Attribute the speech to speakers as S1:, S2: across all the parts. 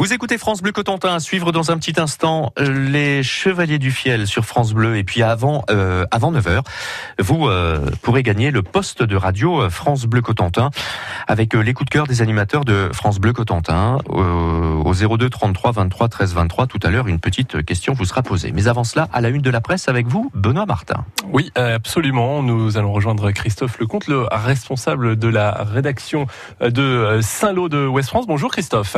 S1: Vous écoutez France Bleu Cotentin, suivre dans un petit instant euh, les Chevaliers du Fiel sur France Bleu. Et puis avant, euh, avant 9h, vous euh, pourrez gagner le poste de radio France Bleu Cotentin avec les de cœur des animateurs de France Bleu Cotentin au 02 33 23 13 23. Tout à l'heure, une petite question vous sera posée. Mais avant cela, à la une de la presse avec vous, Benoît Martin.
S2: Oui, absolument. Nous allons rejoindre Christophe Lecomte, le responsable de la rédaction de Saint-Lô de West France. Bonjour Christophe.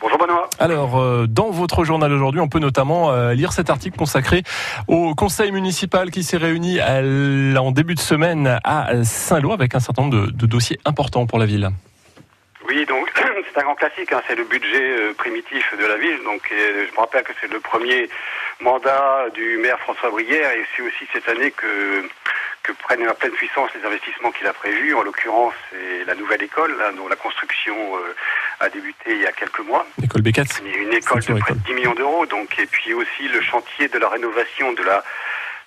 S3: Bonjour Benoît.
S2: Alors, euh, dans votre journal aujourd'hui, on peut notamment euh, lire cet article consacré au conseil municipal qui s'est réuni en début de semaine à Saint-Lô avec un certain nombre de, dossiers importants pour la ville.
S3: Oui, donc c'est un grand classique, hein, c'est le budget euh, primitif de la ville. Donc je me rappelle que c'est le premier mandat du maire François Brière et c'est aussi cette année que que prennent à pleine puissance les investissements qu'il a prévus. En l'occurrence, c'est la nouvelle école, dont la construction euh, a débuté il y a quelques mois.
S2: L'école B4
S3: Une école de près de 10 millions d'euros. Donc, et puis aussi le chantier de la rénovation de la,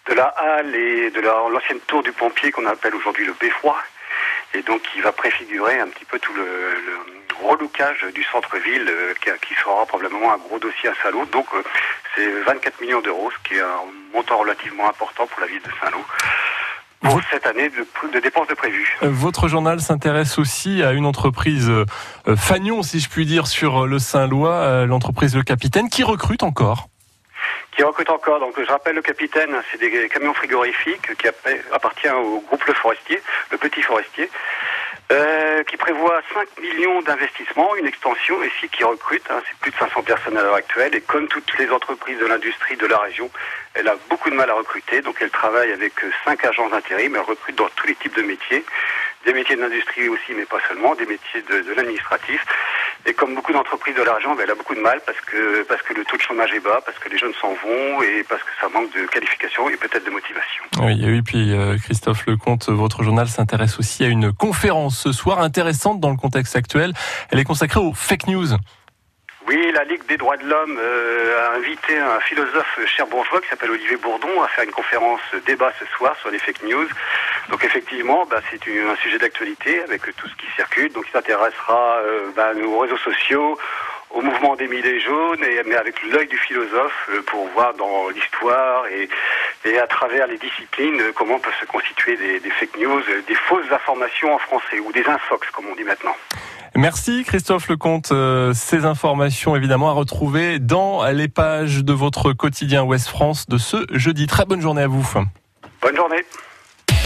S3: de la halle et de l'ancienne tour du pompier qu'on appelle aujourd'hui le Beffroi. Et donc, il va préfigurer un petit peu tout le, le relookage du centre-ville euh, qui, sera probablement un gros dossier à Saint-Lô. Donc, euh, c'est 24 millions d'euros, ce qui est un montant relativement important pour la ville de Saint-Lô pour cette année de, dépenses de prévues.
S2: Euh, votre journal s'intéresse aussi à une entreprise euh, fagnon, si je puis dire, sur le Saint-Lois, l'entreprise Le Capitaine, qui recrute encore
S3: qui recrute encore. Donc je rappelle le capitaine, c'est des camions frigorifiques qui appartient au groupe Le Forestier, le Petit Forestier, euh, qui prévoit 5 millions d'investissements, une extension ici qui recrute, hein, c'est plus de 500 personnes à l'heure actuelle, et comme toutes les entreprises de l'industrie de la région, elle a beaucoup de mal à recruter, donc elle travaille avec 5 agences d'intérim, elle recrute dans tous les types de métiers, des métiers de l'industrie aussi, mais pas seulement, des métiers de l'administratif. Et comme beaucoup d'entreprises de l'argent, ben, elle a beaucoup de mal parce que, parce que le taux de chômage est bas, parce que les jeunes s'en vont et parce que ça manque de qualification et peut-être de motivation.
S2: Oui, oui puis euh, Christophe Lecomte, votre journal s'intéresse aussi à une conférence ce soir intéressante dans le contexte actuel. Elle est consacrée aux fake news.
S3: Oui, la Ligue des droits de l'homme euh, a invité un philosophe cher-bourgeois qui s'appelle Olivier Bourdon à faire une conférence débat ce soir sur les fake news. Donc effectivement, bah, c'est un sujet d'actualité avec tout ce qui circule. Donc il s'intéressera euh, bah, aux réseaux sociaux, au mouvement des Mille jaunes, et, mais avec l'œil du philosophe euh, pour voir dans l'histoire et, et, à travers les disciplines comment peuvent se constituer des, des fake news, des fausses informations en français ou des infox comme on dit maintenant.
S2: Merci Christophe Lecomte. Euh, ces informations évidemment à retrouver dans les pages de votre quotidien Ouest France de ce jeudi. Très bonne journée à vous.
S3: Bonne journée.